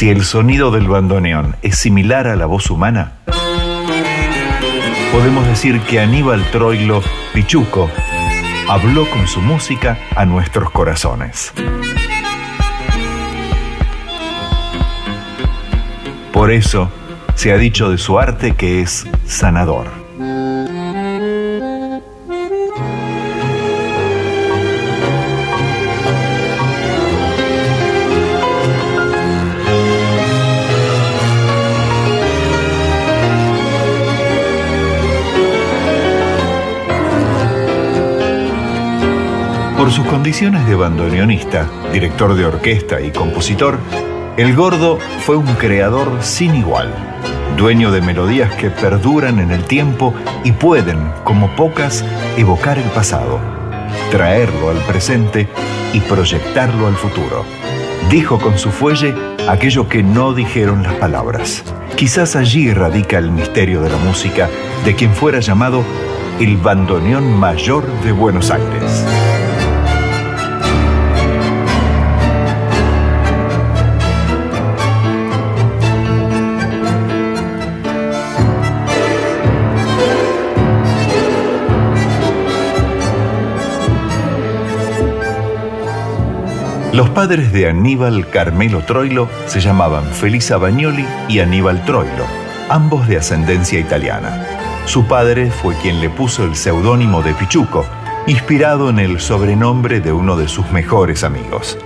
Si el sonido del bandoneón es similar a la voz humana, podemos decir que Aníbal Troilo Pichuco habló con su música a nuestros corazones. Por eso se ha dicho de su arte que es sanador. Por sus condiciones de bandoneonista, director de orquesta y compositor, el gordo fue un creador sin igual, dueño de melodías que perduran en el tiempo y pueden, como pocas, evocar el pasado, traerlo al presente y proyectarlo al futuro. Dijo con su fuelle aquello que no dijeron las palabras. Quizás allí radica el misterio de la música de quien fuera llamado el bandoneón mayor de Buenos Aires. Los padres de Aníbal Carmelo Troilo se llamaban Felisa Bagnoli y Aníbal Troilo, ambos de ascendencia italiana. Su padre fue quien le puso el seudónimo de Pichuco, inspirado en el sobrenombre de uno de sus mejores amigos.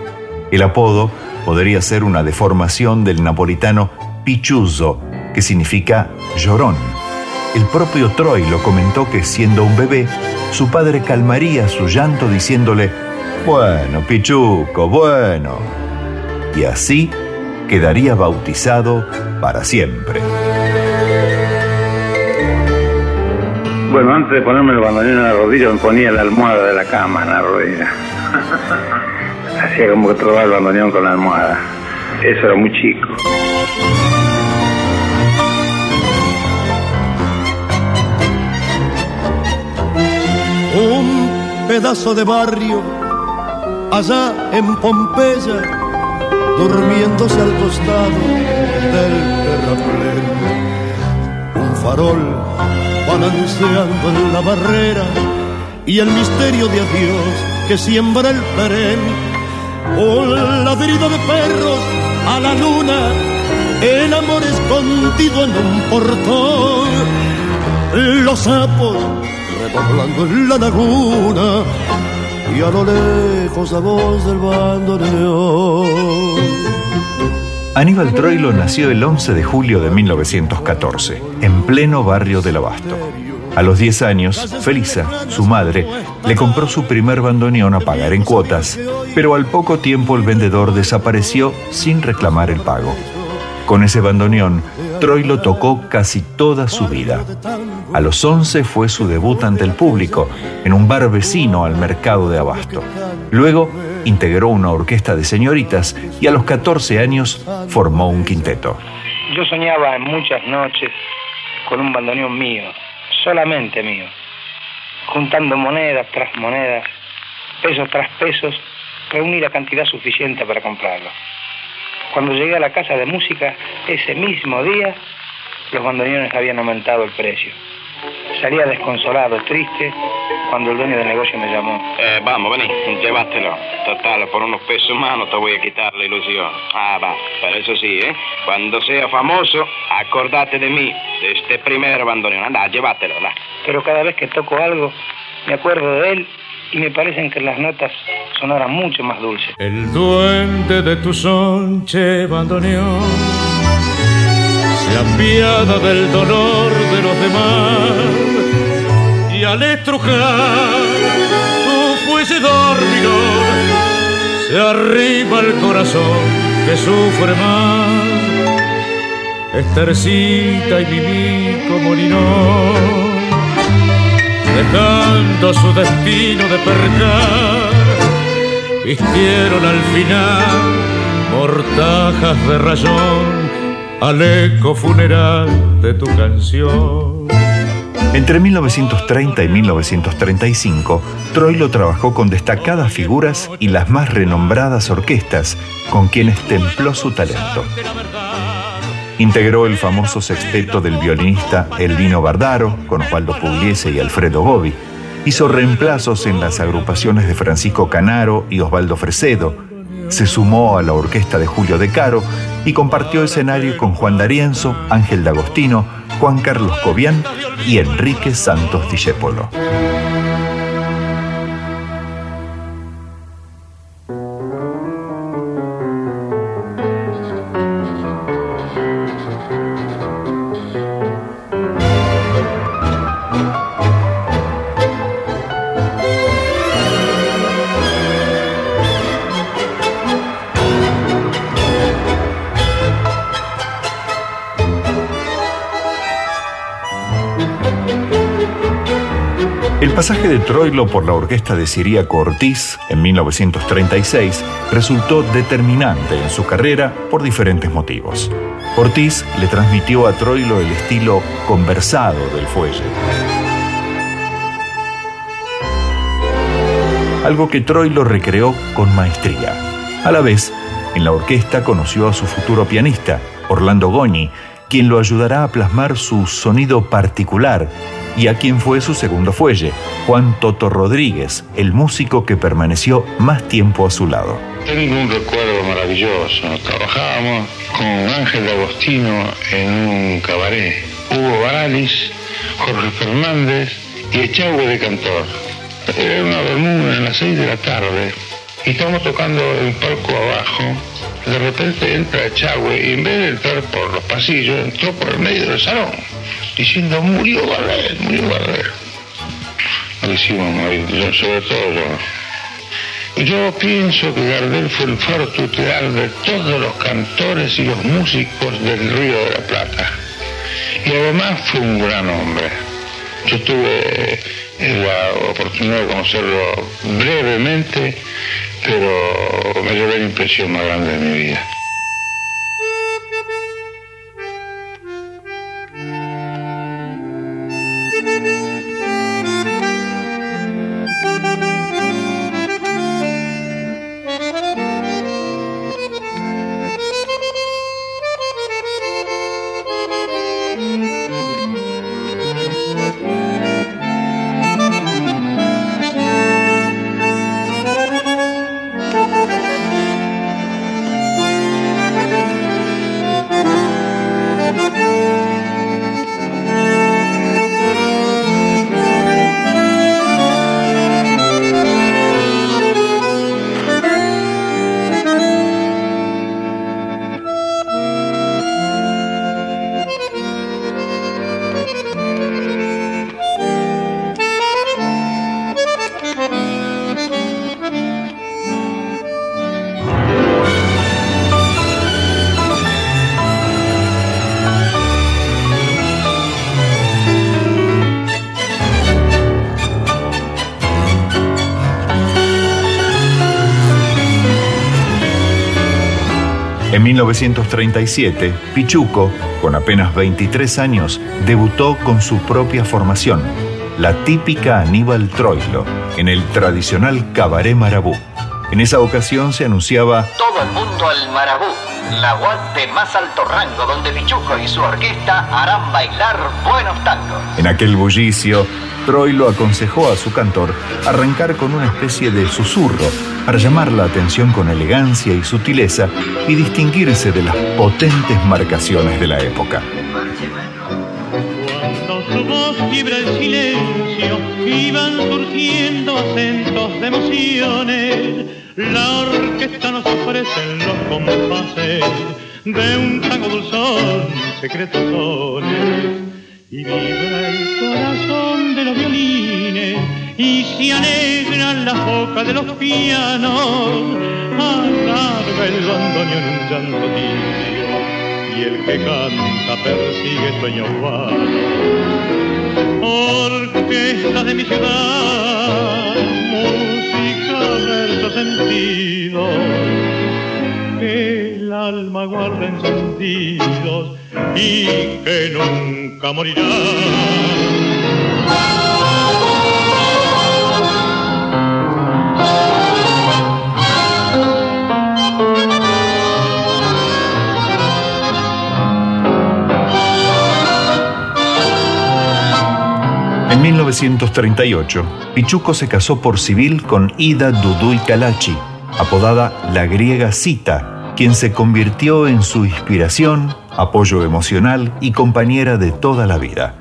El apodo podría ser una deformación del napolitano Pichuzzo, que significa llorón. El propio Troilo comentó que siendo un bebé, su padre calmaría su llanto diciéndole bueno, Pichuco, bueno. Y así quedaría bautizado para siempre. Bueno, antes de ponerme el bandoneón en la rodilla, me ponía la almohada de la cama en la rodilla. Hacía como que trababa el bandoneón con la almohada. Eso era muy chico. Un pedazo de barrio allá en Pompeya, durmiéndose al costado del terraplén. Un farol balanceando en la barrera y el misterio de adiós que siembra el perén. Un ladrido de perros a la luna, el amor escondido en un portón. Los sapos redoblando en la laguna y a lo lejos la voz del bandoneón. Aníbal Troilo nació el 11 de julio de 1914, en pleno barrio del Abasto. A los 10 años, Felisa, su madre, le compró su primer bandoneón a pagar en cuotas, pero al poco tiempo el vendedor desapareció sin reclamar el pago. Con ese bandoneón, Troilo tocó casi toda su vida. A los 11 fue su debut ante el público, en un bar vecino al mercado de Abasto. Luego integró una orquesta de señoritas y a los 14 años formó un quinteto. Yo soñaba en muchas noches con un bandoneón mío, solamente mío, juntando monedas tras monedas, pesos tras pesos, reuní la cantidad suficiente para comprarlo. Cuando llegué a la casa de música, ese mismo día, los bandoneones habían aumentado el precio. Salía desconsolado, triste, cuando el dueño del negocio me llamó. Eh, vamos, vení, llévatelo. Total, por unos pesos más no te voy a quitar la ilusión. Ah, va, pero eso sí, ¿eh? Cuando sea famoso, acordate de mí, de este primer bandoneón. Anda, llévatelo, anda. Pero cada vez que toco algo, me acuerdo de él y me parecen que las notas sonaran mucho más dulces. El duende de tu sonche bandoneón se apiada del dolor de los demás. Y al estrujar tu fuese dormidor se arriba el corazón que sufre más. Estercita y viví como Linón dejando su destino de percar, vistieron al final mortajas de rayón al eco funeral de tu canción. Entre 1930 y 1935, Troilo trabajó con destacadas figuras y las más renombradas orquestas con quienes templó su talento. Integró el famoso sexteto del violinista Elvino Bardaro con Osvaldo Pugliese y Alfredo Gobi. Hizo reemplazos en las agrupaciones de Francisco Canaro y Osvaldo Fresedo. Se sumó a la orquesta de Julio De Caro y compartió escenario con Juan D'Arienzo, Ángel D'Agostino, Juan Carlos Cobian y Enrique Santos Discépolo. Troilo por la orquesta de Siríaco Ortiz en 1936 resultó determinante en su carrera por diferentes motivos. Ortiz le transmitió a Troilo el estilo conversado del fuelle. Algo que Troilo recreó con maestría. A la vez, en la orquesta conoció a su futuro pianista, Orlando Goñi, quien lo ayudará a plasmar su sonido particular y a quien fue su segundo fuelle, Juan Toto Rodríguez, el músico que permaneció más tiempo a su lado. Tengo un recuerdo maravilloso. Trabajábamos con Ángel Agostino en un cabaret. Hugo Baralis, Jorge Fernández y Echagüe de Cantor. Era una bermuda en las seis de la tarde y estábamos tocando el palco abajo. De repente entra Echagüe y en vez de entrar por los pasillos, entró por el medio del salón diciendo murió Gardel, murió Gardel. Lo hicimos sobre todo yo. Yo pienso que Gardel fue el faro tutelar de todos los cantores y los músicos del Río de la Plata. Y además fue un gran hombre. Yo tuve la oportunidad de conocerlo brevemente, pero me dio la impresión más grande de mi vida. En 1937, Pichuco, con apenas 23 años, debutó con su propia formación, la típica Aníbal Troilo, en el tradicional Cabaret Marabú. En esa ocasión se anunciaba Todo el mundo al Marabú, la UAT de más alto rango donde Pichuco y su orquesta harán bailar buenos tangos. En aquel bullicio, Troilo aconsejó a su cantor arrancar con una especie de susurro para llamar la atención con elegancia y sutileza y distinguirse de las potentes marcaciones de la época. Cuando su voz vibra el silencio, iban surgiendo acentos de emociones. La orquesta nos ofrece los compases de un tango dulzón, secretos. Y vibra el corazón de los violines y se alegran las bocas de los pianos, alarga el bandoneón un llanto tibio, y el que canta persigue sueños vanos. Orquesta de mi ciudad, música, verso, sentido, el alma guarda en y que nunca morirá. En 1938, Pichuco se casó por civil con Ida Duduy Calachi, apodada la griega Cita, quien se convirtió en su inspiración, apoyo emocional y compañera de toda la vida.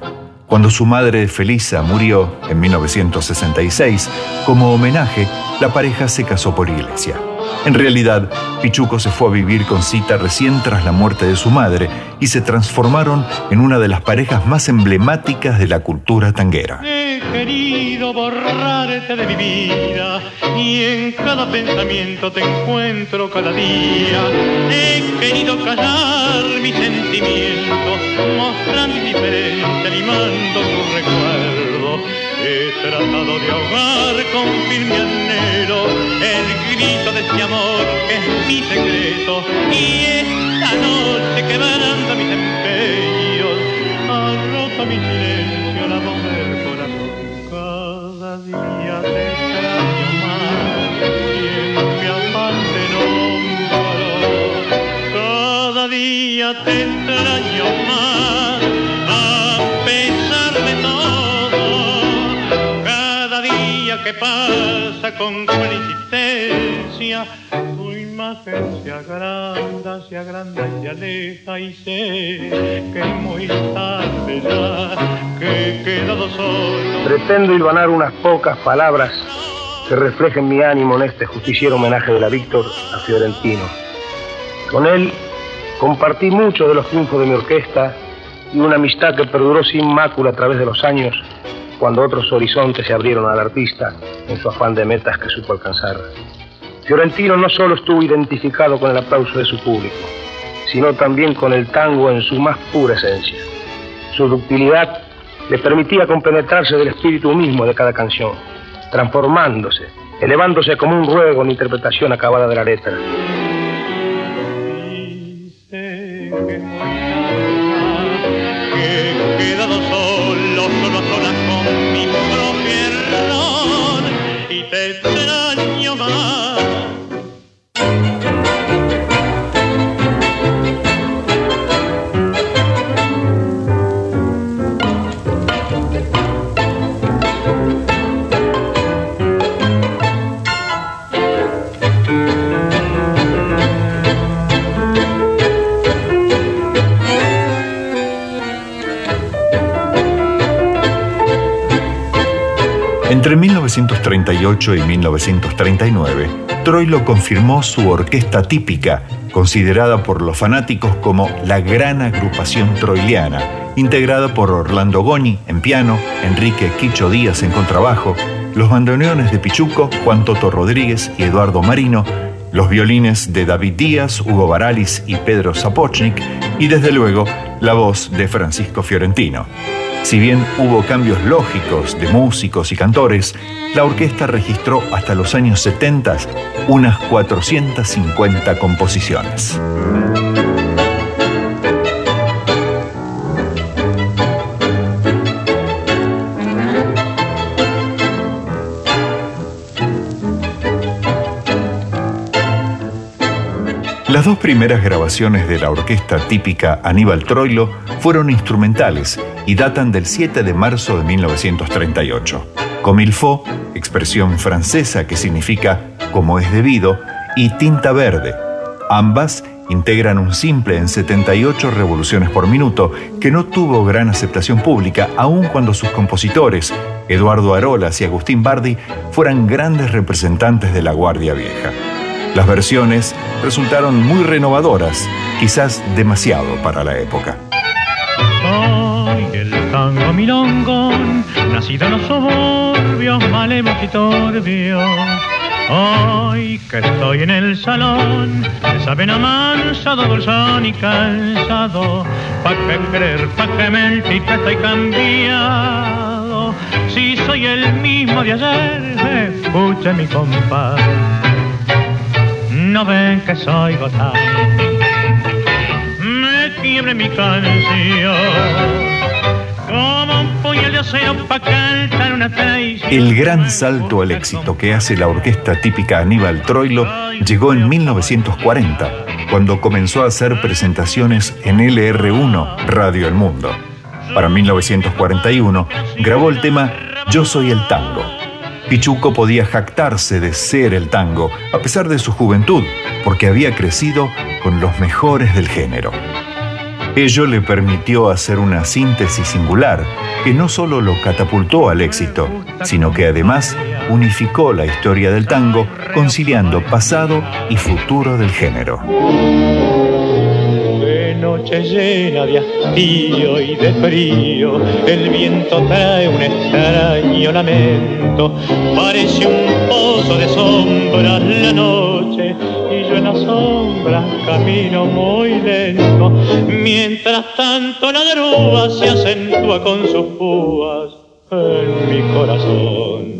Cuando su madre Felisa murió en 1966, como homenaje, la pareja se casó por iglesia. En realidad, Pichuco se fue a vivir con Cita recién tras la muerte de su madre y se transformaron en una de las parejas más emblemáticas de la cultura tanguera. He querido borrarte de mi vida y en cada pensamiento te encuentro cada día. He querido callar mis sentimientos, mostrando indiferencia, limando tu recuerdo. He tratado de ahogar con firme anhelo el grito de este amor que es mi secreto. Y esta noche quebrando mis empeños, ha roto mi silencio la voz del corazón. Cada día te extraño más y mi amante no Cada día te extraño más que pasa con cruel insistencia, tu imagen se agranda, se agranda y se aleja y sé que muy tarde ya, que he quedado solo. Pretendo hilvanar unas pocas palabras que reflejen mi ánimo en este justiciero homenaje de la Víctor a Fiorentino. Con él compartí muchos de los triunfos de mi orquesta y una amistad que perduró sin mácula a través de los años cuando otros horizontes se abrieron al artista en su afán de metas que supo alcanzar. Fiorentino no solo estuvo identificado con el aplauso de su público, sino también con el tango en su más pura esencia. Su ductilidad le permitía compenetrarse del espíritu mismo de cada canción, transformándose, elevándose como un ruego en interpretación acabada de la letra. Entre 1938 y 1939, Troilo confirmó su orquesta típica, considerada por los fanáticos como la gran agrupación troiliana, integrada por Orlando Goni en piano, Enrique Quicho Díaz en contrabajo, los bandoneones de Pichuco, Juan Toto Rodríguez y Eduardo Marino, los violines de David Díaz, Hugo Baralis y Pedro Zapochnik, y desde luego la voz de Francisco Fiorentino. Si bien hubo cambios lógicos de músicos y cantores, la orquesta registró hasta los años 70 unas 450 composiciones. Las dos primeras grabaciones de la orquesta típica Aníbal Troilo fueron instrumentales y datan del 7 de marzo de 1938. Comme il faut, expresión francesa que significa como es debido, y tinta verde. Ambas integran un simple en 78 revoluciones por minuto que no tuvo gran aceptación pública, aun cuando sus compositores, Eduardo Arolas y Agustín Bardi, fueran grandes representantes de la Guardia Vieja. Las versiones resultaron muy renovadoras, quizás demasiado para la época. Soy el tango milongón, nacido en los suburbios malemos y turbios. Hoy que estoy en el salón, de saben amansado, dulzón y cansado, pa' que creer, pa' que mentir que estoy cambiado. Si soy el mismo de ayer, escuche mi compás. No ven que soy me quiebre mi canción. El gran salto al éxito que hace la orquesta típica Aníbal Troilo llegó en 1940, cuando comenzó a hacer presentaciones en LR1, Radio El Mundo. Para 1941 grabó el tema Yo soy el tango. Pichuco podía jactarse de ser el tango, a pesar de su juventud, porque había crecido con los mejores del género. Ello le permitió hacer una síntesis singular que no solo lo catapultó al éxito, sino que además unificó la historia del tango, conciliando pasado y futuro del género. Noche llena de hastío y de frío, el viento trae un extraño lamento, parece un pozo de sombras la noche y yo en la sombra camino muy lento, mientras tanto la grúa se acentúa con sus púas en mi corazón.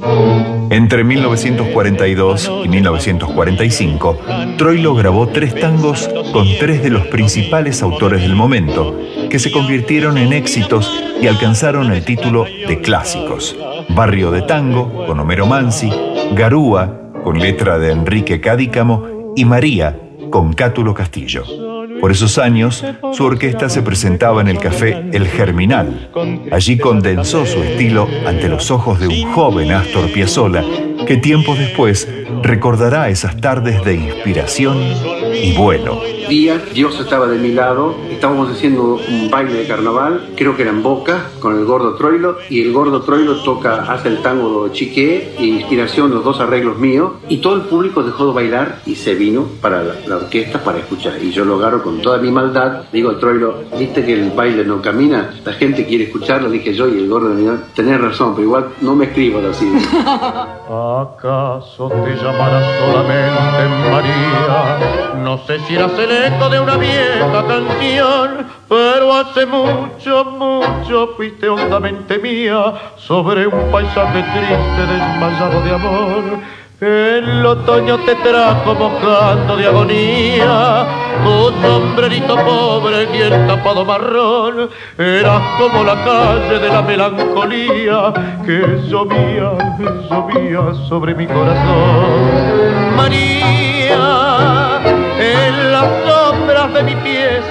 Entre 1942 y 1945, Troilo grabó tres tangos con tres de los principales autores del momento, que se convirtieron en éxitos y alcanzaron el título de clásicos. Barrio de Tango, con Homero Mansi, Garúa, con letra de Enrique Cadícamo, y María, con Cátulo Castillo. Por esos años, su orquesta se presentaba en el café El Germinal. Allí condensó su estilo ante los ojos de un joven Astor Piazzolla que tiempos después recordará esas tardes de inspiración y vuelo. Día, Dios estaba de mi lado, estábamos haciendo un baile de carnaval, creo que era en Boca, con el gordo Troilo, y el gordo Troilo toca, hace el tango chiqué, e inspiración, los dos arreglos míos, y todo el público dejó de bailar y se vino para la, orquesta para escuchar. Y yo lo agarro con toda mi maldad, digo Troilo, viste que el baile no camina, la gente quiere escucharlo, dije yo, y el gordo me tenés razón, pero igual no me escribo así. ¿Acaso te llamarás solamente María? No sé si eras el eco de una vieja canción, pero hace mucho, mucho fuiste hondamente mía sobre un paisaje triste desmayado de amor el otoño te trajo mojando de agonía, tu sombrerito pobre y el tapado marrón, eras como la calle de la melancolía que llovía, llovía sobre mi corazón. María,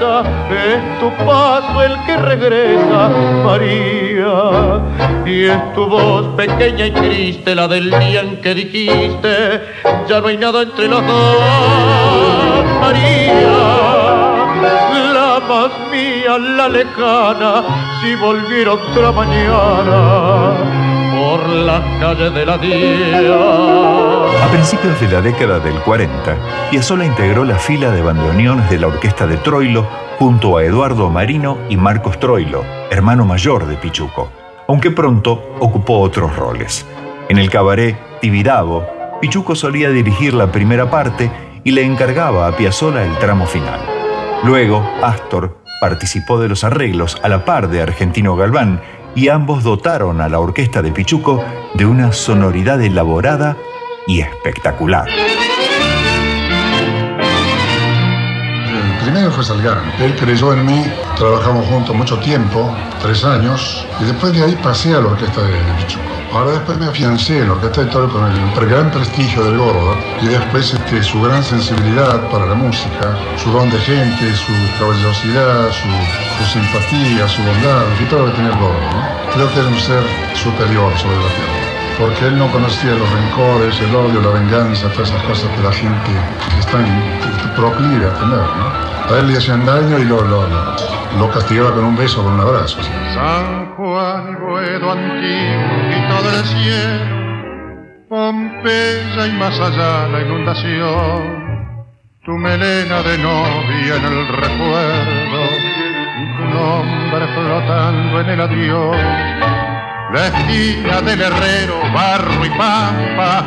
es tu paso el que regresa, María, y es tu voz pequeña y triste la del día en que dijiste, ya no hay nada entre los dos, María, la más mía, la lejana, si volviera otra mañana por las calles de la día. A principios de la década del 40, Piazzolla integró la fila de bandoneones de la orquesta de Troilo junto a Eduardo Marino y Marcos Troilo, hermano mayor de Pichuco, aunque pronto ocupó otros roles. En el cabaret Tibidabo, Pichuco solía dirigir la primera parte y le encargaba a Piazzolla el tramo final. Luego, Astor participó de los arreglos a la par de Argentino Galván y ambos dotaron a la orquesta de Pichuco de una sonoridad elaborada y espectacular. Primero fue Salgán. Él creyó en mí, trabajamos juntos mucho tiempo, tres años, y después de ahí pasé a la orquesta de, Pichuco. Ahora después me afiancé en la orquesta de Toro con el gran prestigio del gordo y después este, su gran sensibilidad para la música, su don de gente, su caballerosidad, su, simpatía, su bondad, y todo lo que tenía el gordo. Creo que era un ser superior sobre la tierra porque él no conocía los rencores, el odio, la venganza, todas esas cosas que la gente está proclive a tener. ¿no? A él le hacían daño y lo, lo, lo, castigaba con un beso, con un abrazo. San Juan y Boedo antiguo y todo el cielo, Pompeya y más allá la inundación, tu melena de novia en el recuerdo, tu nombre flotando en el adiós. La esquina del herrero, barro y pampa,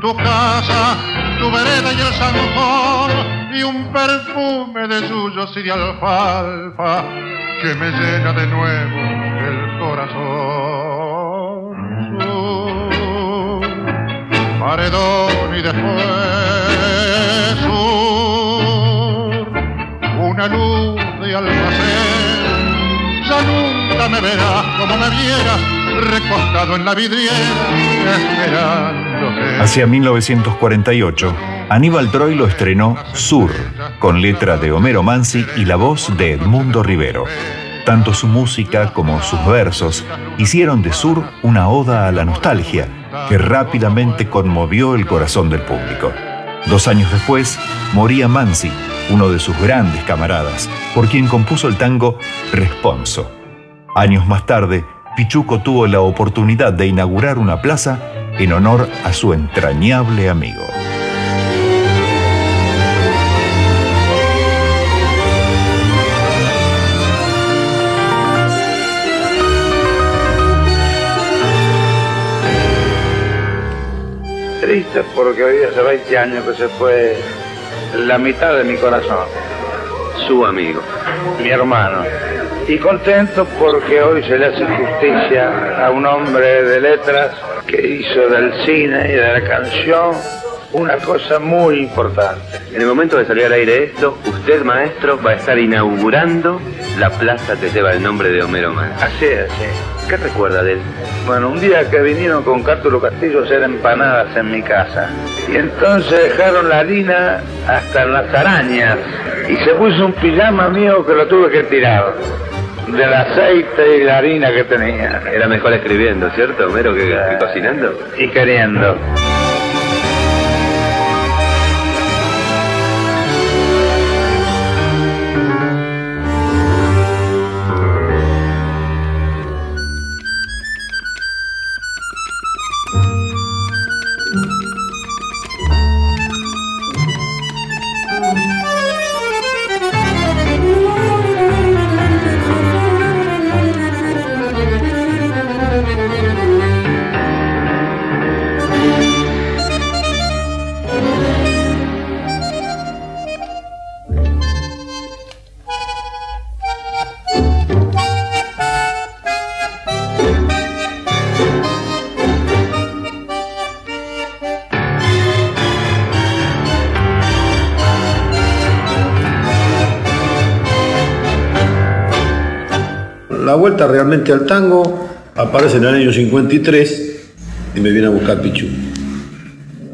tu casa, tu vereda y el zanjón, y un perfume de suyos y de alfalfa que me llena de nuevo el corazón. Sur, paredón y después sur, una luz de almacén, ya nunca me verás como me vieras recostado en la vidriera, Hacia 1948, Aníbal Troilo estrenó Sur, con letra de Homero Mansi y la voz de Edmundo Rivero. Tanto su música como sus versos hicieron de Sur una oda a la nostalgia que rápidamente conmovió el corazón del público. Dos años después, moría Mansi, uno de sus grandes camaradas, por quien compuso el tango Responso. Años más tarde, Pichuco tuvo la oportunidad de inaugurar una plaza en honor a su entrañable amigo. Porque hoy hace 20 años que se fue la mitad de mi corazón. Su amigo. Mi hermano. Y contento porque hoy se le hace justicia a un hombre de letras que hizo del cine y de la canción una cosa muy importante. En el momento de salir al aire esto, usted, maestro, va a estar inaugurando la plaza que lleva el nombre de Homero Mann. Así es, sí. ¿Qué recuerda de él? Bueno, un día que vinieron con Cártulo Castillo a hacer empanadas en mi casa. Y entonces dejaron la harina hasta las arañas. Y se puso un pijama mío que lo tuve que tirar. Del aceite y la harina que tenía. Era mejor escribiendo, ¿cierto, Homero, que, que cocinando? Y queriendo. La vuelta realmente al tango aparece en el año 53 y me viene a buscar Pichu.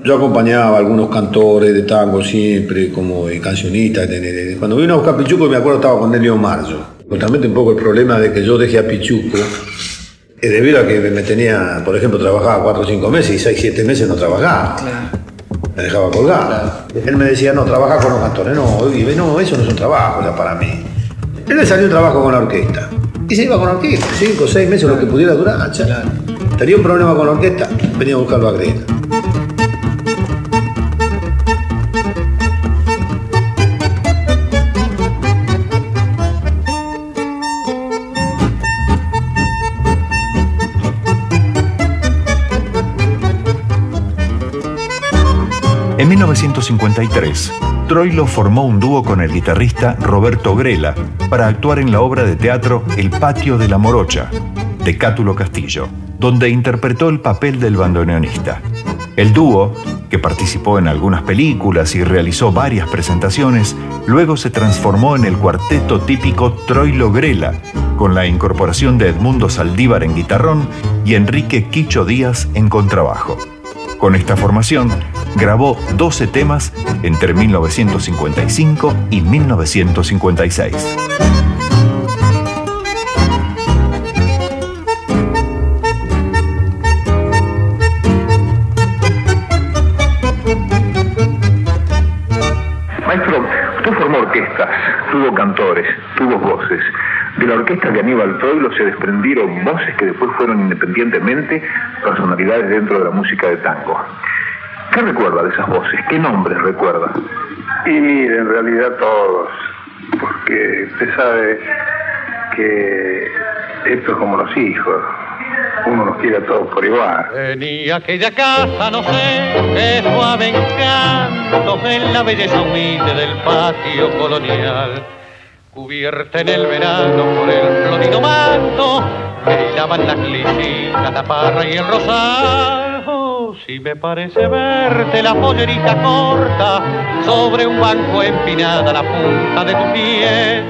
Yo acompañaba a algunos cantores de tango siempre, como cancionistas. Cuando vino a buscar Pichuco, me acuerdo estaba con Nelio Marzo. Justamente un poco el problema de que yo dejé a Pichuco es debido a que me tenía, por ejemplo, trabajaba cuatro o cinco meses y seis, siete meses no trabajaba. Me dejaba colgar. Él me decía, no, trabaja con los cantores. No, no, eso no es un trabajo ya para mí. Él le salió un trabajo con la orquesta. Y se iba con la orquesta, cinco o seis meses, lo que pudiera durar. cha. Tenía un problema con la orquesta, venía a buscarlo a Greta. En 1953, Troilo formó un dúo con el guitarrista Roberto Grela para actuar en la obra de teatro El Patio de la Morocha, de Cátulo Castillo, donde interpretó el papel del bandoneonista. El dúo, que participó en algunas películas y realizó varias presentaciones, luego se transformó en el cuarteto típico Troilo Grela, con la incorporación de Edmundo Saldívar en guitarrón y Enrique Quicho Díaz en contrabajo. Con esta formación, grabó 12 temas entre 1955 y 1956. Maestro, usted formó orquestas, tuvo cantores, tuvo voces. De la orquesta de Aníbal Troilo se desprendieron voces que después fueron independientemente personalidades dentro de la música de tango. ¿Qué recuerda de esas voces? ¿Qué nombres recuerda? Y mire, en realidad todos, porque usted sabe que esto es como los hijos, uno los quiere a todos por igual. Tenía aquella casa, no sé, qué suave encanto en la belleza humilde del patio colonial. Cubierta en el verano por el florido manto, brillaban las lisitas, la parra y el rosal. Si me parece verte la pollerita corta sobre un banco empinada la punta de tu pie.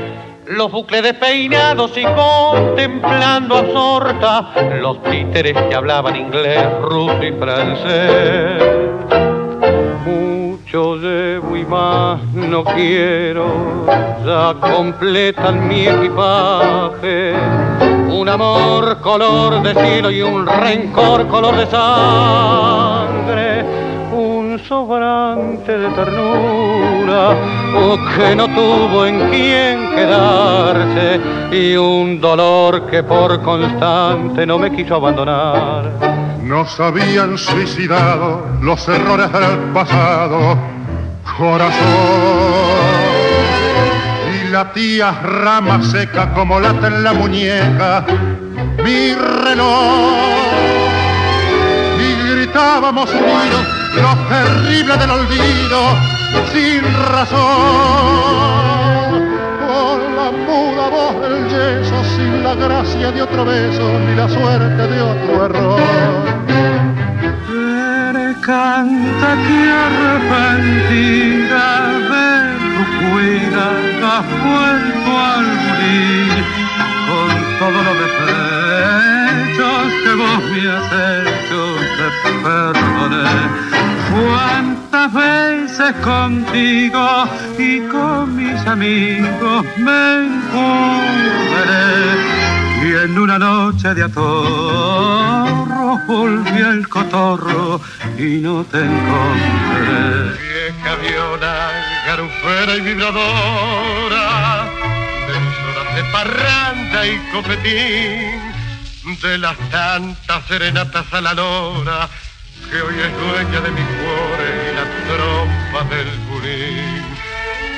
Los bucles despeinados y contemplando absorta los títeres que hablaban inglés, ruso y francés. Yo debo y más no quiero, ya completan mi equipaje. Un amor color de cielo y un rencor color de sangre. Un sobrante de ternura oh, que no tuvo en quien quedarse y un dolor que por constante no me quiso abandonar. Nos habían suicidado los errores del pasado, corazón. La tía rama seca como lata en la muñeca, mi reloj. Y gritábamos unidos lo terrible del olvido, sin razón. Con la muda voz del yeso, sin la gracia de otro beso, ni la suerte de otro error canta que arrepentida de tu cuida has vuelto al morir con todos los defectos que vos me has hecho te perdoné cuántas veces contigo y con mis amigos me encontraré y en una noche de atorro volví al cotorro y no te encontré. Vieja garufera y vibradora, de mis horas de parranda y copetín, de las tantas serenatas a la lora, que hoy es dueña de mi cuore y la trompa del bulín.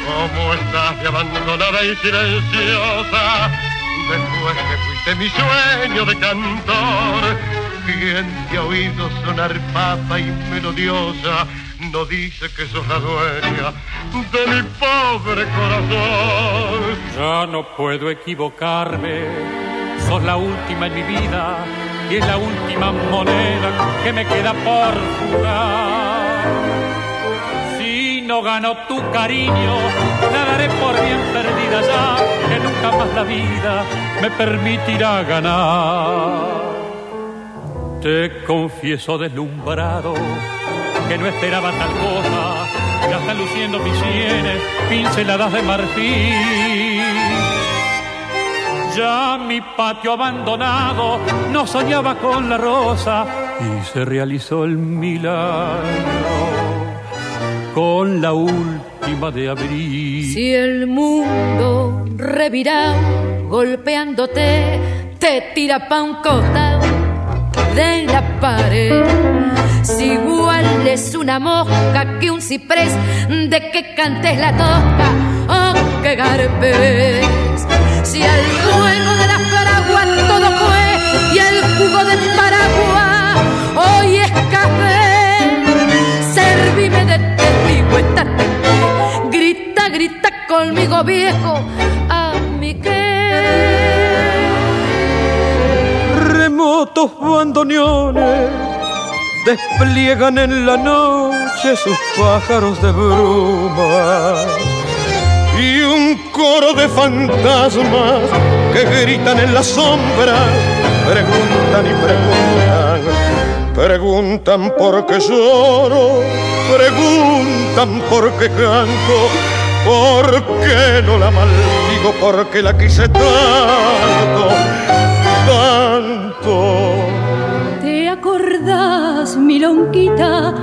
¿Cómo estás de abandonada y silenciosa? Después que fuiste mi sueño de cantor, quien te ha oído sonar papa y melodiosa, no dice que sos la dueña de mi pobre corazón. Ya no puedo equivocarme, sos la última en mi vida y es la última moneda que me queda por jugar no gano tu cariño, daré por bien perdida ya, que nunca más la vida me permitirá ganar. Te confieso deslumbrado que no esperaba tal cosa, ya están luciendo mis sienes, pinceladas de marfil. Ya mi patio abandonado no soñaba con la rosa y se realizó el milagro con la última de abril. Si el mundo revirá golpeándote, te tira pa' un costado de la pared. Si igual es una mosca que un ciprés, de que cantes la tosca o que garpes. Si al juego de la paraguas todo fue y el jugo del paraguas hoy es café, servime de Grita, grita conmigo viejo, a mi que. Remotos bandoneones despliegan en la noche sus pájaros de bruma. Y un coro de fantasmas que gritan en la sombra, preguntan y preguntan Preguntan por qué lloro, preguntan por qué canto, por qué no la maldigo, porque la quise tanto, tanto. ¿Te acordás, milonquita?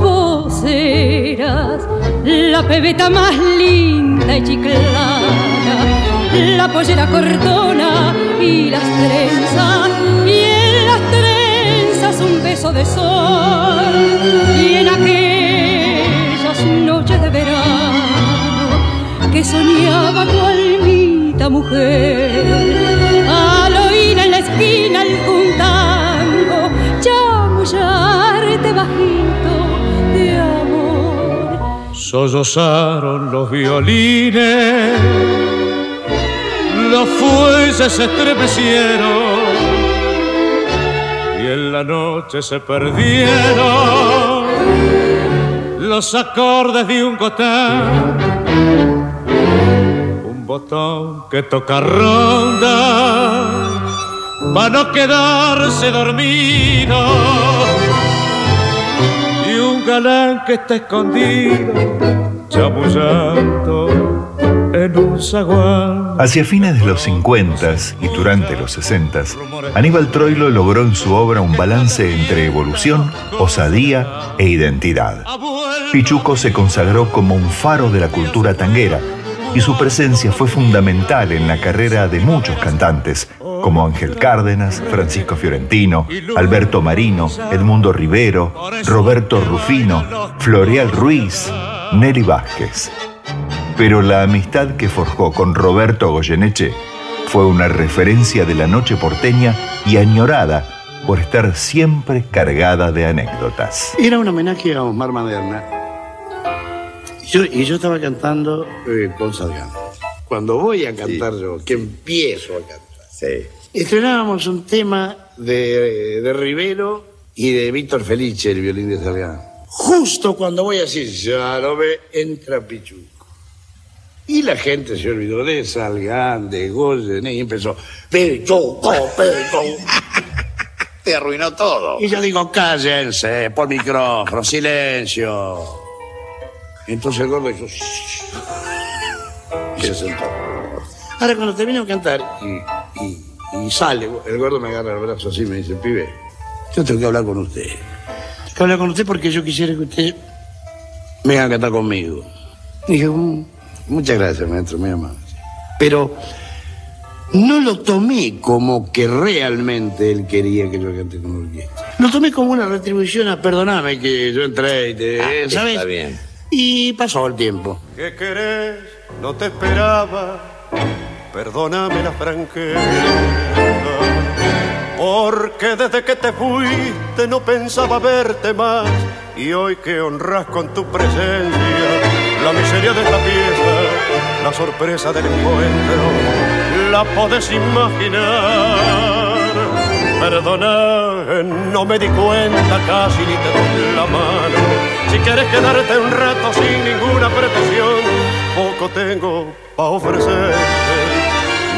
Vos eras la pebeta más linda y chiclana, la pollera cortona y las trenzas un beso de sol y en aquellas noches de verano que soñaba tu almita mujer al oír en la esquina el juntango bajito de amor. Sollozaron los violines los fuelles se estremecieron en la noche se perdieron los acordes de un gotán, un botón que toca ronda para no quedarse dormido. y galán que está escondido, chamullando en un. Hacia fines de los 50 y durante los 60, Aníbal Troilo logró en su obra un balance entre evolución, osadía e identidad. Pichuco se consagró como un faro de la cultura tanguera y su presencia fue fundamental en la carrera de muchos cantantes, como Ángel Cárdenas, Francisco Fiorentino, Alberto Marino, Edmundo Rivero, Roberto Rufino, Floreal Ruiz, Nelly Vázquez. Pero la amistad que forjó con Roberto Goyeneche fue una referencia de la noche porteña y añorada por estar siempre cargada de anécdotas. Era un homenaje a Omar Maderna. Yo- y yo estaba cantando eh, con Salgado. Cuando voy a cantar yo, que empiezo a cantar, estrenábamos un tema de, de Rivero y de Víctor Felice, el violín de Salgado. Justo cuando voy a decir, ya lo ve, entra Pichuco. Y la gente se olvidó de Salgán, de Goyeneche, y empezó, Pichuco, Pichuco. Te arruinó todo. Y yo digo, cállense, por micrófono, silencio. Entonces el gordo dijo, y se sentó. Ahora cuando termino de cantar y, y- y sale, el gordo me agarra el brazo así y me dice, pibe, yo tengo que hablar con usted. Tengo que hablar con usted porque yo quisiera que usted venga a cantar conmigo. Dije, "Mm, muchas gracias, maestro, muy amable. Pero no lo tomé como que realmente él quería que yo cante con orquesta. Lo tomé como una retribución a perdonarme que yo entré y te, ¿sabes? Está bien. Y pasó el tiempo. ¿Qué querés? No te esperaba. Perdóname la franqueza. Porque desde que te fuiste no pensaba verte más. Y hoy que honras con tu presencia la miseria de esta pieza, la sorpresa del encuentro, la podés imaginar. Perdona, no me di cuenta casi ni te doy la mano. Si quieres quedarte un rato sin ninguna pretensión, poco tengo para ofrecerte.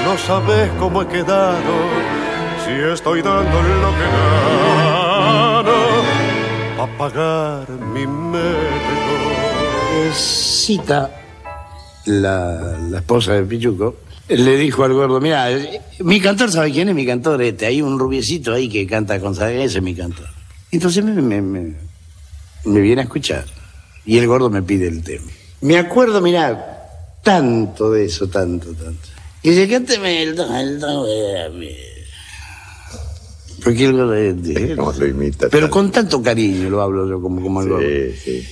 No sabes cómo he quedado, si estoy dando lo que gano, para pagar mi médico. Cita, la, la esposa de Pichuco, le dijo al gordo, mira, mi cantor, ¿sabe quién es mi cantor este? Hay un rubiecito ahí que canta con ese es mi cantor. Entonces me, me- me- me viene a escuchar y el gordo me pide el tema. Me acuerdo, mira, tanto de eso, tanto, tanto. Y dice, cánteme el don, el eh, Porque gordo es de- lo imita. Pero con tanto cariño lo hablo yo como, como el gordo. Sí, sí.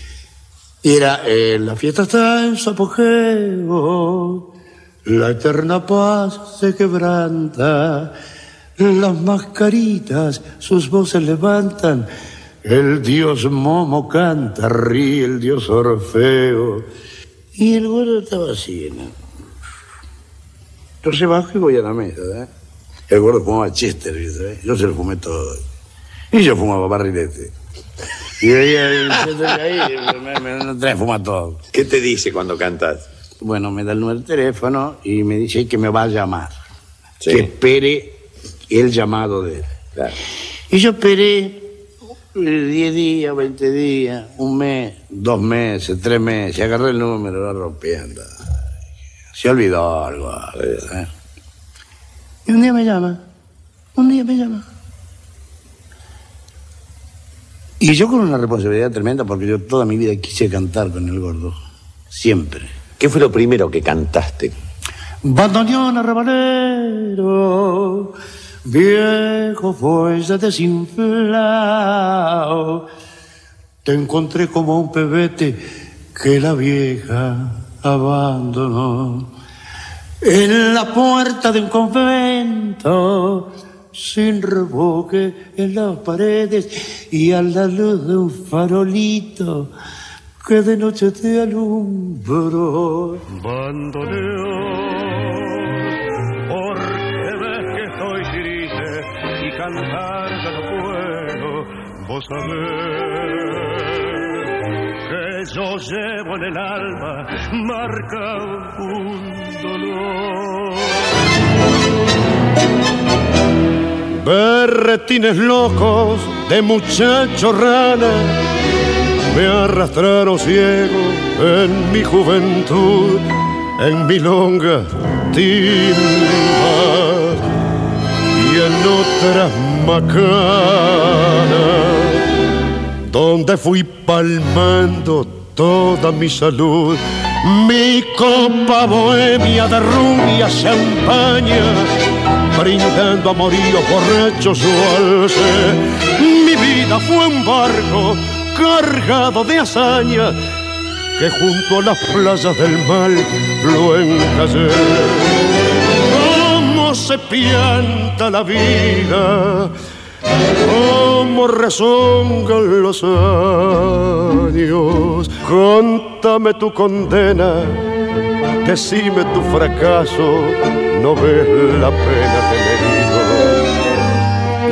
Y era, eh, la fiesta está en su apogeo, la eterna paz se quebranta, las mascaritas sus voces levantan, el dios Momo canta, ríe el dios Orfeo. Y el gordo estaba así, ¿no? Entonces bajo y voy a la mesa, ¿eh? El gordo fumaba Chester, ¿viste? Yo se lo fumé todo. Y yo fumaba barrilete. Y veía el Chester ahí, me, me, me trae fuma todo. ¿Qué te dice cuando cantas? Bueno, me da el número de teléfono y me dice que me va a llamar. Que espere el llamado de él. Y yo esperé eh, 10 días, 20 días, un mes, dos meses, tres meses. Agarré el número, lo rompí, anda. Se olvidó algo. ¿eh? Y un día me llama. Un día me llama. Y yo con una responsabilidad tremenda porque yo toda mi vida quise cantar con el gordo. Siempre. ¿Qué fue lo primero que cantaste? Bandoneón arrabalero, viejo fuelle desinflado. Te encontré como un pebete que la vieja abandonó. En la puerta de un convento, sin revoque en las paredes y a la luz de un farolito que de noche te alumbró. Bandoneón, porque ves que estoy triste y cantar ya no puedo. Vos sabés que yo llevo en el alma marca un dolor. Berretines locos de muchacho rana me arrastraron ciego en mi juventud, en mi longa timba y en otras macanas, donde fui palmando toda mi salud. Mi copa bohemia de rubia champaña, brindando amoríos borrachos su alce. Mi vida fue un barco cargado de hazaña que junto a las playas del mal lo encallé. Cómo se pianta la vida, cómo rezongan los años. Contame tu condena, decime tu fracaso, no ves la pena que me digo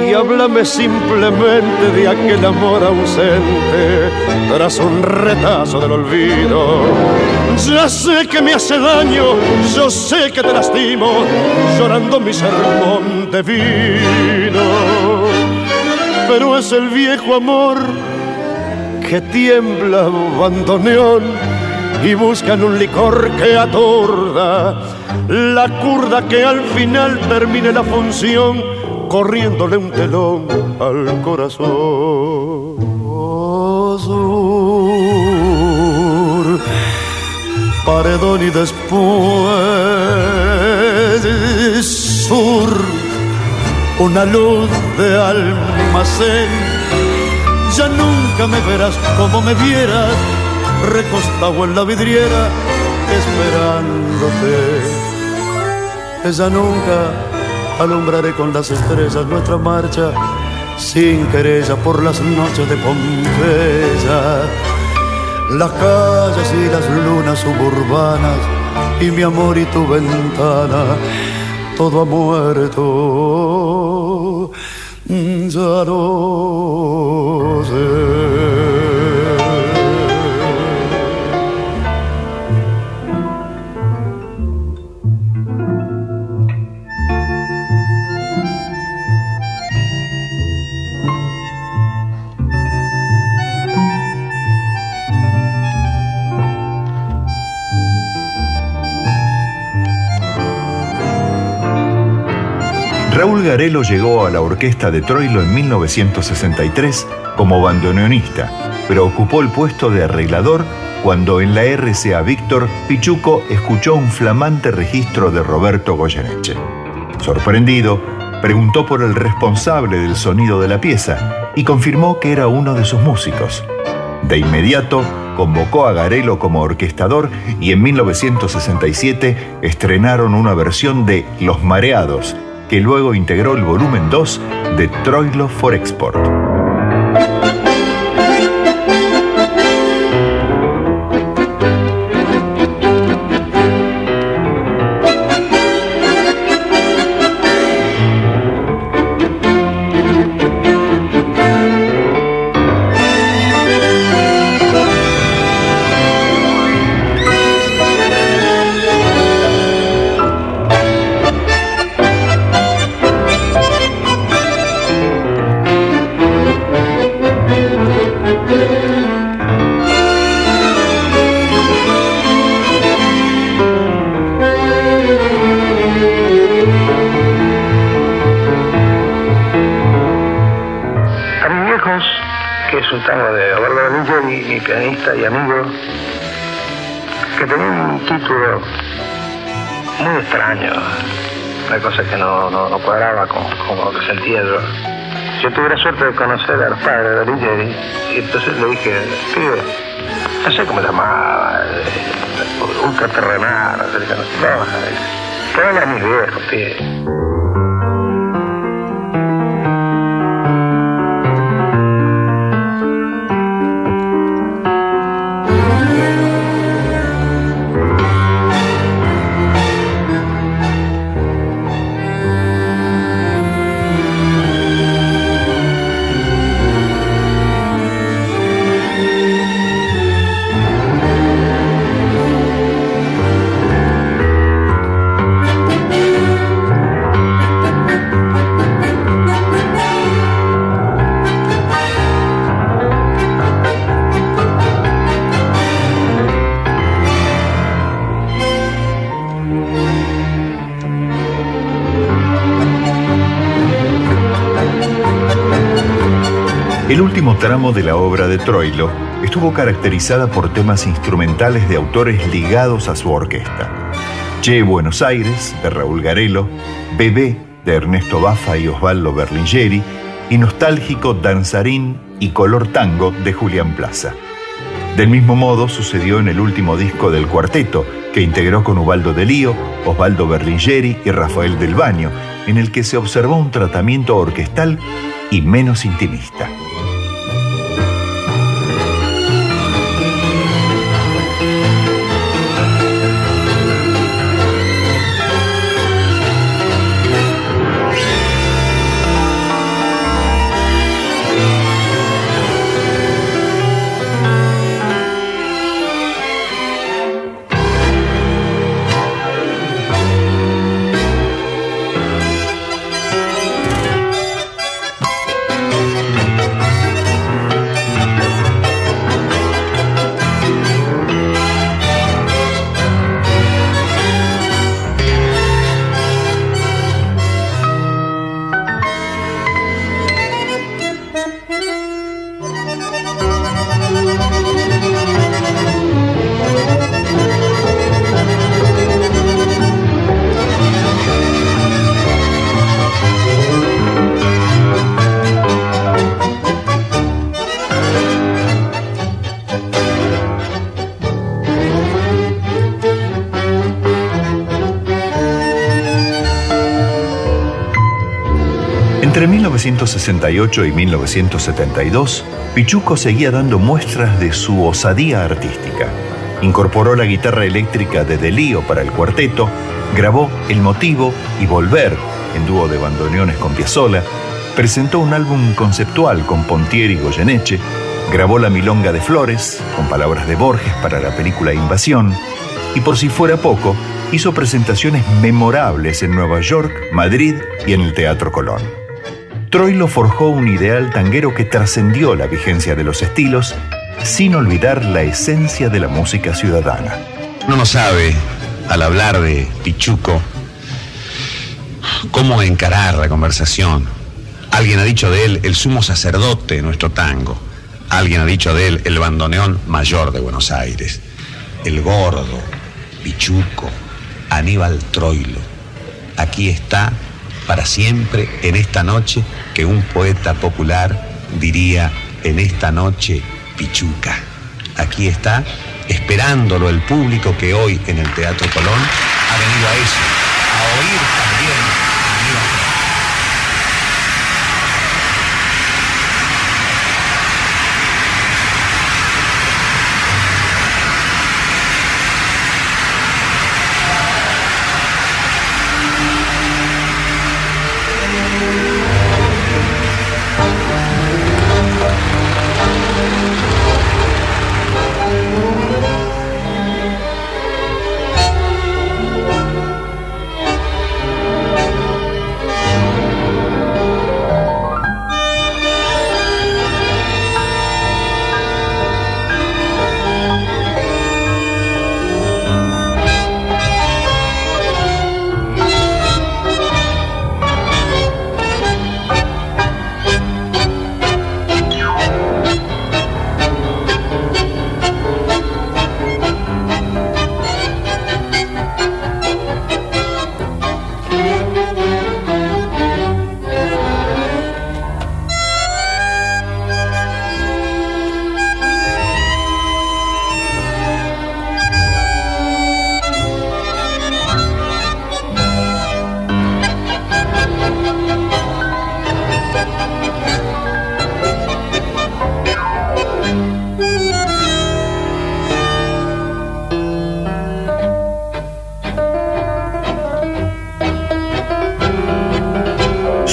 y háblame simplemente de aquel amor ausente tras un retazo del olvido. Ya sé que me hace daño, yo sé que te lastimo, llorando mi sermón de vino. Pero es el viejo amor que tiembla bandoneón y buscan un licor que atorda la curda que al final termine la función corriéndole un telón al corazón. Sur, paredón y después sur, una luz de almacén. Ya nunca me verás como me vieras, recostado en la vidriera, esperándote. Ella nunca alumbraré con las estrellas nuestra marcha sin querella por las noches de Pompeya. Las calles y las lunas suburbanas y mi amor y tu ventana, todo ha muerto. Ya no sé. Raúl Garelo llegó a la orquesta de Troilo en 1963 como bandoneonista, pero ocupó el puesto de arreglador cuando en la RCA Víctor Pichuco escuchó un flamante registro de Roberto Goyeneche. Sorprendido, preguntó por el responsable del sonido de la pieza y confirmó que era uno de sus músicos. De inmediato, convocó a Garelo como orquestador y en 1967 estrenaron una versión de Los Mareados, que luego integró el volumen 2 de Troilo for Export. Yo tuve la suerte de conocer al padre de Ligeri y entonces le dije, pibe, no sé cómo llamaba, eh, ultraterrenal, no sé qué, no sé, ¿qué habla a? Último tramo de la obra de Troilo estuvo caracterizada por temas instrumentales de autores ligados a su orquesta. Che Buenos Aires, de Raúl Garelo, Bebé, de Ernesto Bafa y Osvaldo Berlingeri, y nostálgico Danzarín y Color Tango, de Julián Plaza. Del mismo modo sucedió en el último disco del cuarteto, que integró con Ubaldo de Lío, Osvaldo Berlingeri y Rafael del Baño, en el que se observó un tratamiento orquestal y menos intimista. 1968 y 1972, Pichuco seguía dando muestras de su osadía artística. Incorporó la guitarra eléctrica de Delío para el cuarteto, grabó El Motivo y Volver en dúo de bandoneones con Piazzolla, presentó un álbum conceptual con Pontieri y Goyeneche, grabó La Milonga de Flores con palabras de Borges para la película Invasión y por si fuera poco, hizo presentaciones memorables en Nueva York, Madrid y en el Teatro Colón. Troilo forjó un ideal tanguero que trascendió la vigencia de los estilos sin olvidar la esencia de la música ciudadana. Uno no sabe, al hablar de Pichuco, cómo encarar la conversación. Alguien ha dicho de él el sumo sacerdote de nuestro tango. Alguien ha dicho de él el bandoneón mayor de Buenos Aires. El gordo, Pichuco, Aníbal Troilo. Aquí está para siempre en esta noche que un poeta popular diría en esta noche Pichuca. Aquí está, esperándolo el público que hoy en el Teatro Colón ha venido a eso, a oír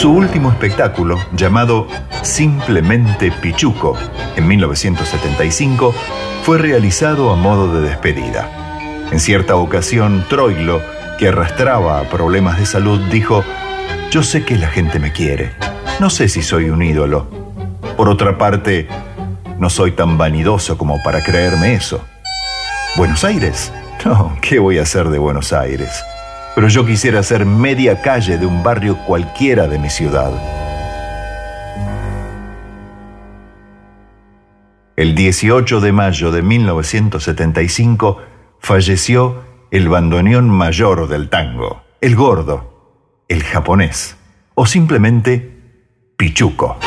Su último espectáculo, llamado Simplemente Pichuco, en 1975, fue realizado a modo de despedida. En cierta ocasión, Troilo, que arrastraba problemas de salud, dijo, yo sé que la gente me quiere, no sé si soy un ídolo. Por otra parte, no soy tan vanidoso como para creerme eso. ¿Buenos Aires? No, ¿qué voy a hacer de Buenos Aires? Pero yo quisiera ser media calle de un barrio cualquiera de mi ciudad. el 18 de mayo de 1975 falleció el bandoneón mayor del tango, el gordo, el japonés, o simplemente Pichuco.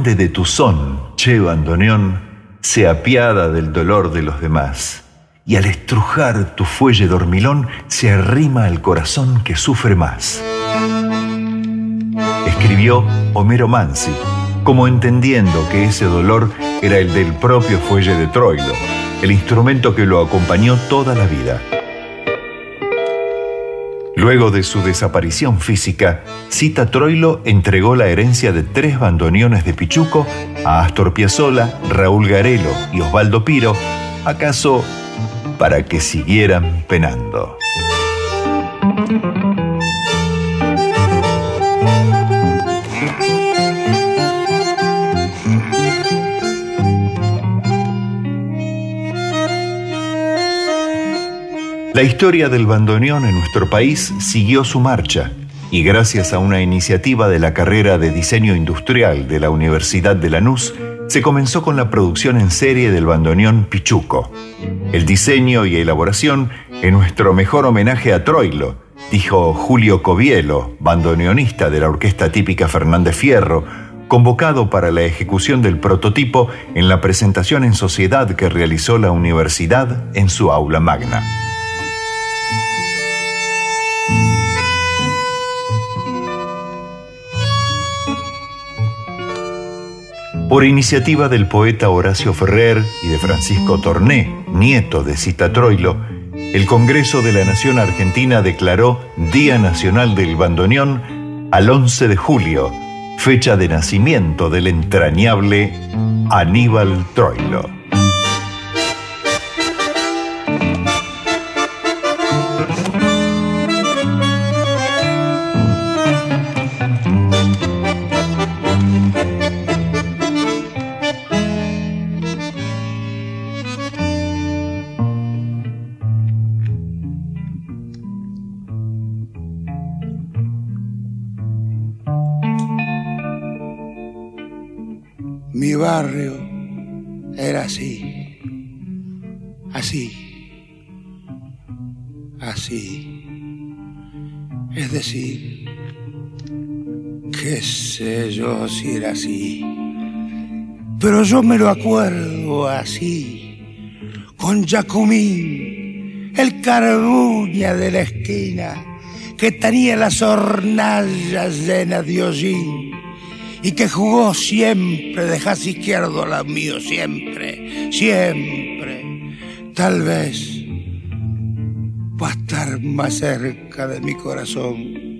Duende de tu son, che bandoneón, se apiada del dolor de los demás, y al estrujar tu fuelle dormilón se arrima al corazón que sufre más. Escribió Homero Mansi, como entendiendo que ese dolor era el del propio fuelle de Troilo, el instrumento que lo acompañó toda la vida. Luego de su desaparición física, Cita Troilo entregó la herencia de tres bandoneones de Pichuco a Astor Piazzolla, Raúl Garelo y Osvaldo Piro, acaso para que siguieran penando. La historia del bandoneón en nuestro país siguió su marcha y gracias a una iniciativa de la carrera de diseño industrial de la Universidad de Lanús, se comenzó con la producción en serie del bandoneón Pichuco. El diseño y elaboración en nuestro mejor homenaje a Troilo, dijo Julio Covielo, bandoneonista de la orquesta típica Fernández Fierro, convocado para la ejecución del prototipo en la presentación en sociedad que realizó la universidad en su aula magna. Por iniciativa del poeta Horacio Ferrer y de Francisco Torné, nieto de Cita Troilo, el Congreso de la Nación Argentina declaró Día Nacional del Bandoneón al 11 de julio, fecha de nacimiento del entrañable Aníbal Troilo. Pero yo me lo acuerdo así, con Jacumín, el carbuña de la esquina, que tenía las hornallas llenas de hollín y que jugó siempre de jazz izquierdo la mío, siempre, siempre. Tal vez va a estar más cerca de mi corazón.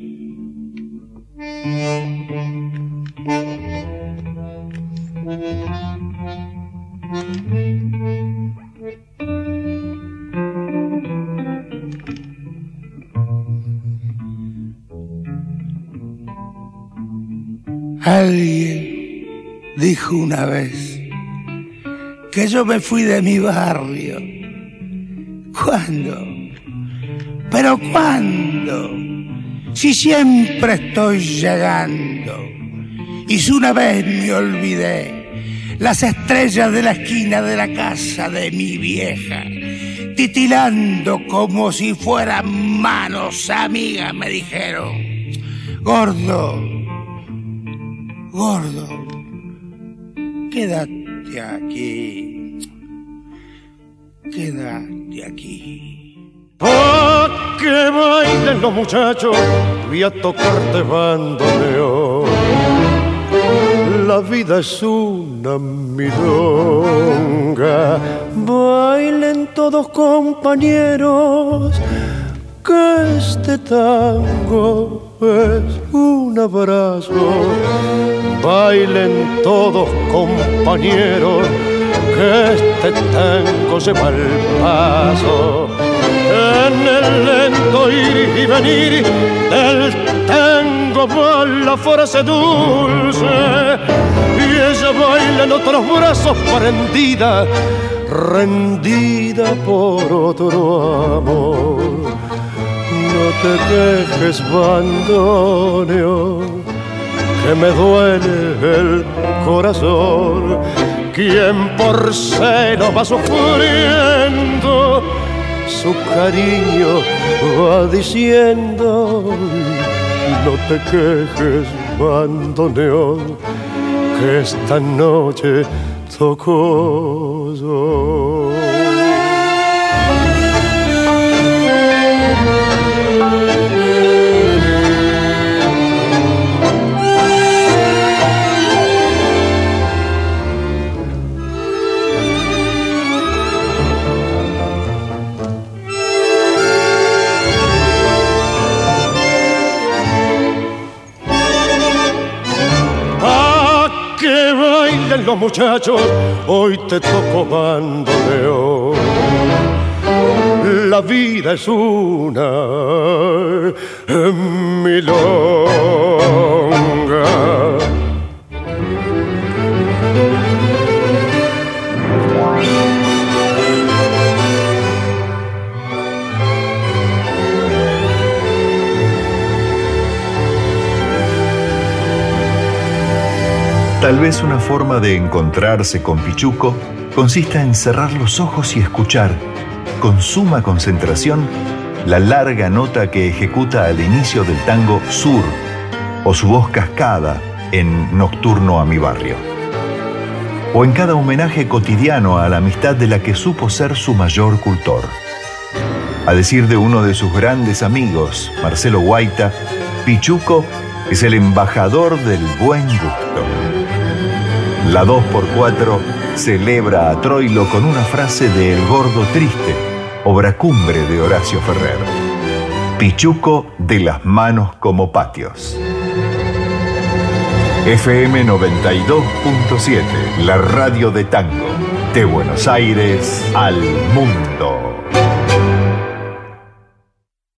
Alguien dijo una vez que yo me fui de mi barrio. ¿Cuándo? ¿Pero cuándo? Si siempre estoy llegando. Y si una vez me olvidé las estrellas de la esquina de la casa de mi vieja, titilando como si fueran manos amigas, me dijeron, gordo, gordo, quédate aquí, quédate aquí. Pa' que bailen los muchachos, voy a tocarte bandoneón. La vida es una milonga, bailen todos compañeros, que este tango es un abrazo. Bailen todos compañeros, que este tango se va al paso. En el lento ir y venir del tango va la frase dulce y ella baila en otros brazos prendida, rendida por otro amor. No te quejes, bandoneo, que me duele el corazón. Quien por celo va sufriendo, su cariño va diciendo, no te quejes, bandoneón, que esta noche tocó yo. Muchachos, hoy te toco bandoneón. La vida es una milonga. Tal vez una forma de encontrarse con Pichuco consista en cerrar los ojos y escuchar, con suma concentración, la larga nota que ejecuta al inicio del tango Sur o su voz cascada en Nocturno a mi barrio. O en cada homenaje cotidiano a la amistad de la que supo ser su mayor cultor. A decir de uno de sus grandes amigos, Marcelo Guaita, Pichuco es el embajador del buen gusto. La 2x4 celebra a Troilo con una frase de El Gordo Triste, obra cumbre de Horacio Ferrer. Pichuco de las manos como patios. FM 92.7, la radio de tango, de Buenos Aires al mundo.